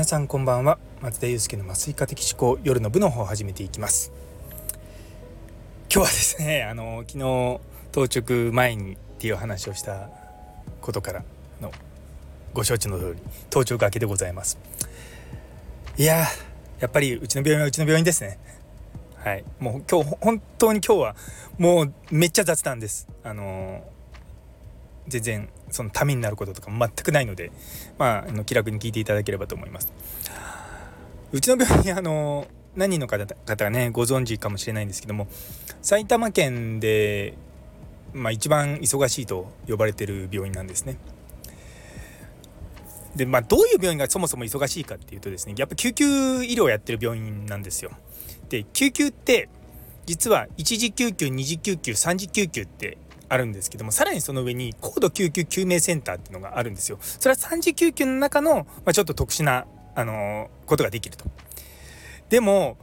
皆さんこんばんは。松田祐介の麻酔科的思考夜の部の方を始めていきます。今日はですねあの昨日当直前にっていう話をしたことからのご承知の通り当直明けでございます。いややっぱりうちの病院はうちの病院ですね。はい。もう今日本当に今日はもうめっちゃ雑談です。あの全然そのためになることとか全くないのでまああの気楽に聞いていただければと思います。うちの病院あの何人の方がねご存知かもしれないんですけども埼玉県で、まあ、一番忙しいと呼ばれてる病院なんですね。でまあどういう病院がそもそも忙しいかっていうとですねやっぱ救急医療をやってる病院なんですよ。で救急って実は1次救急2次救急3次救急ってあるんですけどもさらにその上に高度救急救命センターっていうのがあるんですよそれは3次救急の中の、まあ、ちょっと特殊な、あのー、ことができるとでも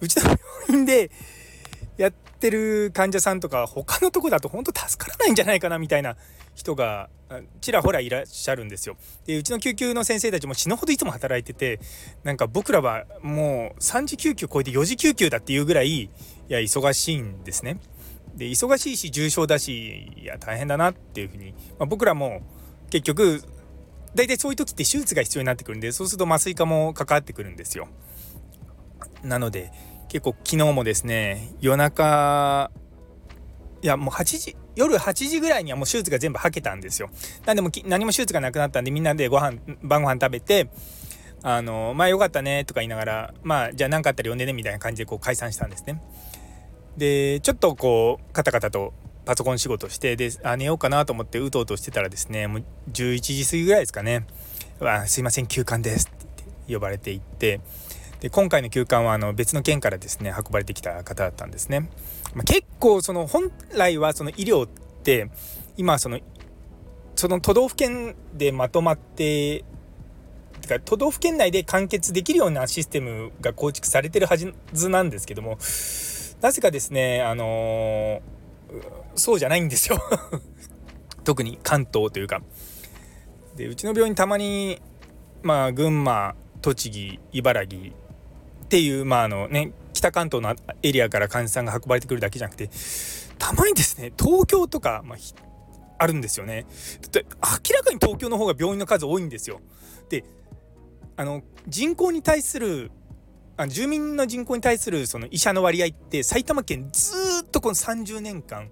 うちの病院でやってる患者さんとか他のとこだと本当助からないんじゃないかなみたいな人がちらほらいらっしゃるんですよ。でうちの救急の先生たちも死ぬほどいつも働いててなんか僕らはもう3次救急超えて4次救急だっていうぐらいいや忙しいんですね。で忙しいし重症だしいや大変だなっていうふうに、まあ、僕らも結局大体そういう時って手術が必要になってくるんでそうすると麻酔科も関わってくるんですよ。なので結構昨日もですね夜中いやもう8時夜8時ぐらいにはもう手術が全部はけたんですよ。なんでも何も手術がなくなったんでみんなでご飯晩ご飯食べてあのまあよかったねとか言いながらまあじゃあ何かあったら呼んでねみたいな感じでこう解散したんですね。でちょっとこうカタカタとパソコン仕事してで寝ようかなと思ってうとうとしてたらですねもう11時過ぎぐらいですかね「あすいません休館です」って呼ばれていってで今回の休館はあの別の県からですね運ばれてきた方だったんですね。まあ、結構その本来はその医療って今そのその都道府県でまとまっててか都道府県内で完結できるようなシステムが構築されてるはずなんですけどもなぜかですね、あの、そうじゃないんですよ 特に関東というか。でうちの病院たまに、まあ、群馬栃木茨城っていう、まああのね、北関東のエリアから患者さんが運ばれてくるだけじゃなくてたまにですね東京とか、まあ、あるんですよね。で明らかに東京の方が病院の数多いんですよ。であの人口に対するあの住民の人口に対するその医者の割合って埼玉県ずっとこの30年間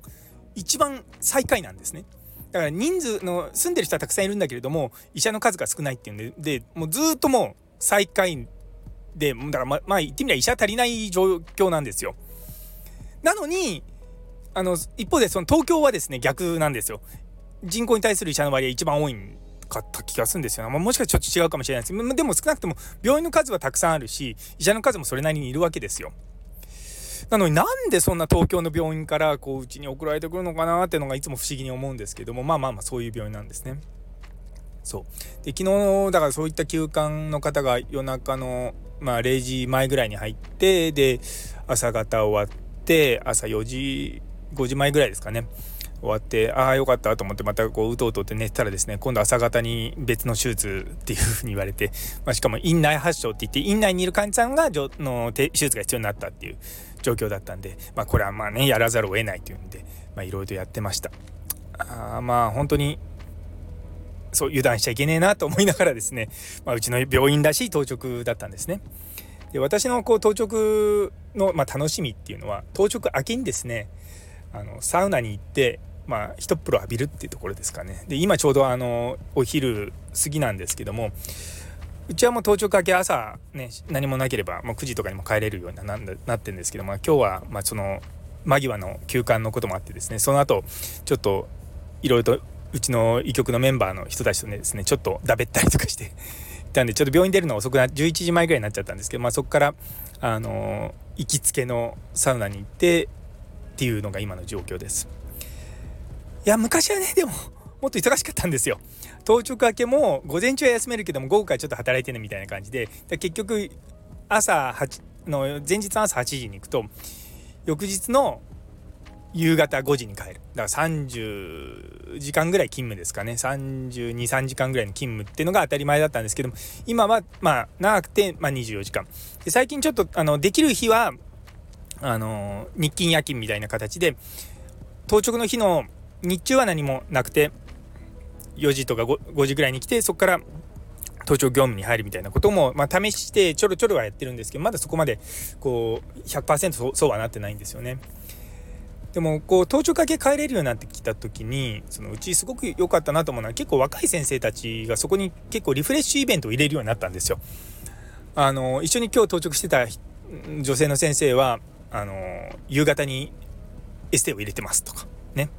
一番最下位なんですね。だから人数の住んでる人はたくさんいるんだけれども医者の数が少ないっていうんででもうずっともう最下位でだからままあ言ってみれば医者足りない状況なんですよ。なのにあの一方でその東京はですね逆なんですよ。人口に対する医者の割合一番多いんかった気がするんですよ、ねまあ、もしかしたらちょっと違うかもしれないですでも少なくとも病院の数はたくさんあるし医者の数もそれなりにいるわけですよ。なのになんでそんな東京の病院からこううちに送られてくるのかなっていうのがいつも不思議に思うんですけどもまあまあまあそういう病院なんですね。そうで昨日だからそういった休館の方が夜中の、まあ、0時前ぐらいに入ってで朝方終わって朝4時5時前ぐらいですかね終わってああよかったと思ってまたこううとうとって寝てたらですね今度朝方に別の手術っていうふうに言われて、まあ、しかも院内発症って言って院内にいる患者さんがの手術が必要になったっていう状況だったんで、まあ、これはまあねやらざるを得ないというんでいろいろやってました。あまあ本当にそう油断しちゃいけねえなと思いながらですね、まあ、うちの病院らしい当直だったんですね。で私のこう当直の、まあ、楽しみっていうのは当直明けにですねあのサウナに行ってまあ、一風呂浴びるっていうところですかねで今ちょうどあのお昼過ぎなんですけどもうちはもう当直明け朝ね何もなければもう9時とかにも帰れるようにななってるんですけども今日はまあその間際の休館のこともあってですねその後ちょっといろいろとうちの医局のメンバーの人たちとねですねちょっとだべったりとかしていたんでちょっと病院出るの遅くな11時前ぐらいになっちゃったんですけど、まあ、そこからあの行きつけのサウナに行ってっていうのが今の状況です。いや昔はねでももっと忙しかったんですよ。当直明けも午前中は休めるけども午後からちょっと働いてねみたいな感じで結局朝8の前日朝8時に行くと翌日の夕方5時に帰る。だから30時間ぐらい勤務ですかね。323時間ぐらいの勤務っていうのが当たり前だったんですけども今はまあ長くて、まあ、24時間。で最近ちょっとあのできる日はあの日勤夜勤みたいな形で当直の日の日中は何もなくて4時とか 5, 5時ぐらいに来てそこから盗聴業務に入るみたいなことも、まあ、試してちょろちょろはやってるんですけどまだそこまでこう100%そうそうはなってないんですよね。でもこう盗聴かけ帰れるようになってきた時にそのうちすごく良かったなと思うのは結構若い先生たちがそこに結構リフレッシュイベントを入れるようになったんですよ。あの一緒に今日当直してた女性の先生はあの夕方にエステを入れてますとかね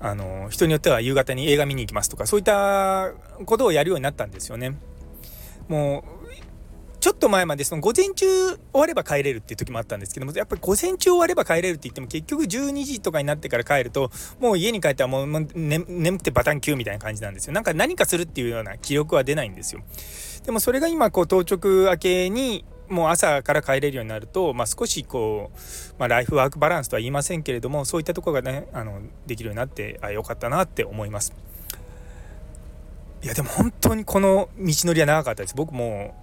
あの人によっては夕方に映画見に行きますとかそういったことをやるようになったんですよね。もうちょっと前までその午前中終われば帰れるっていう時もあったんですけどもやっぱり午前中終われば帰れるって言っても結局12時とかになってから帰るともう家に帰ったらもう、ね、眠くてバタンキューみたいな感じなんですよなんか何かするっていうような記録は出ないんですよでもそれが今こう当直明けにもう朝から帰れるようになると、まあ、少しこう、まあ、ライフワークバランスとは言いませんけれどもそういったところがねあのできるようになってあよかったなって思います。いやでも本当にこの道のりは長かったです僕も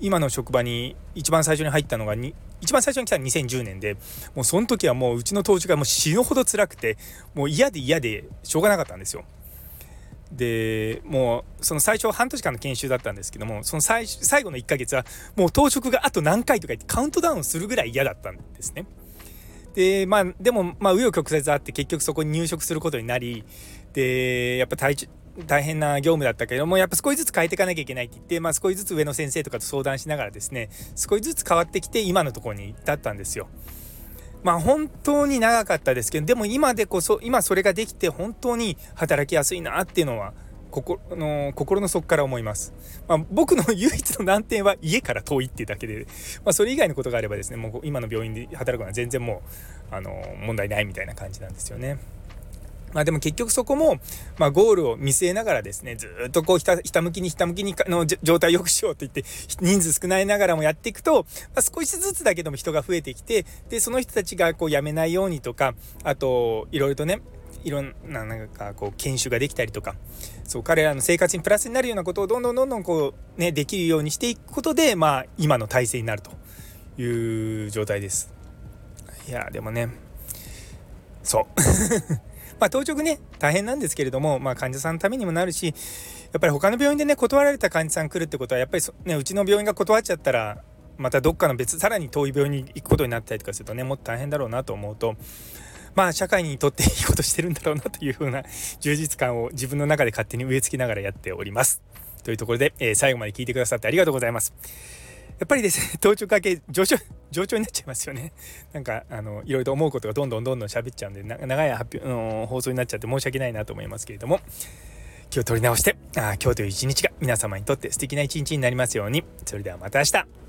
今の職場に一番最初に入ったのがに一番最初に来たの2010年でもうその時はもううちの当時がもう死ぬほど辛くてもう嫌で嫌でしょうがなかったんですよ。でもうその最初半年間の研修だったんですけどもその最最後の1ヶ月はもう当直があと何回とか言ってカウントダウンするぐらい嫌だったんですね。でまあでもまあ紆余曲折あって結局そこに入職することになりでやっぱ大大変な業務だったけどもやっぱ少しずつ変えていかなきゃいけないって言って、まあ、少しずつ上の先生とかと相談しながらですね少しずつ変わってきて今のところに至ったんですよ。まあ本当に長かったですけどでも今でこそ今それができて本当に働きやすいなっていうのは心の心の底から思います、まあ、僕の唯一の難点は家から遠いっていうだけで、まあ、それ以外のことがあればですねもう今の病院で働くのは全然もうあの問題ないみたいな感じなんですよね。まあでも結局そこも、まあ、ゴールを見据えながらですねずっとこうひたひたむきにひたむきにの状態を良くしようと言って人数少ないながらもやっていくと、まあ、少しずつだけでも人が増えてきてでその人たちがこう辞めないようにとかあといろいろとねいろんななんかこう研修ができたりとかそう彼らの生活にプラスになるようなことをどんどんどんどんこうねできるようにしていくことでまあ今の体制になるという状態です。いやでもねそうまあ、当直ね、大変なんですけれども、まあ、患者さんのためにもなるし、やっぱり他の病院でね、断られた患者さん来るってことは、やっぱりね、うちの病院が断っちゃったら、またどっかの別、さらに遠い病院に行くことになったりとかするとね、もっと大変だろうなと思うと、まあ、社会にとっていいことしてるんだろうなというふうな充実感を自分の中で勝手に植え付けながらやっております。というところで、えー、最後まで聞いてくださってありがとうございます。やっぱりですね、当直明け上昇、上長になっちゃいますよね。なんか、あの、いろいろと思うことがどんどんどんどん喋っちゃうんで、長い発表、の放送になっちゃって申し訳ないなと思いますけれども、気を取り直して、あ今日という一日が皆様にとって素敵な一日になりますように。それではまた明日。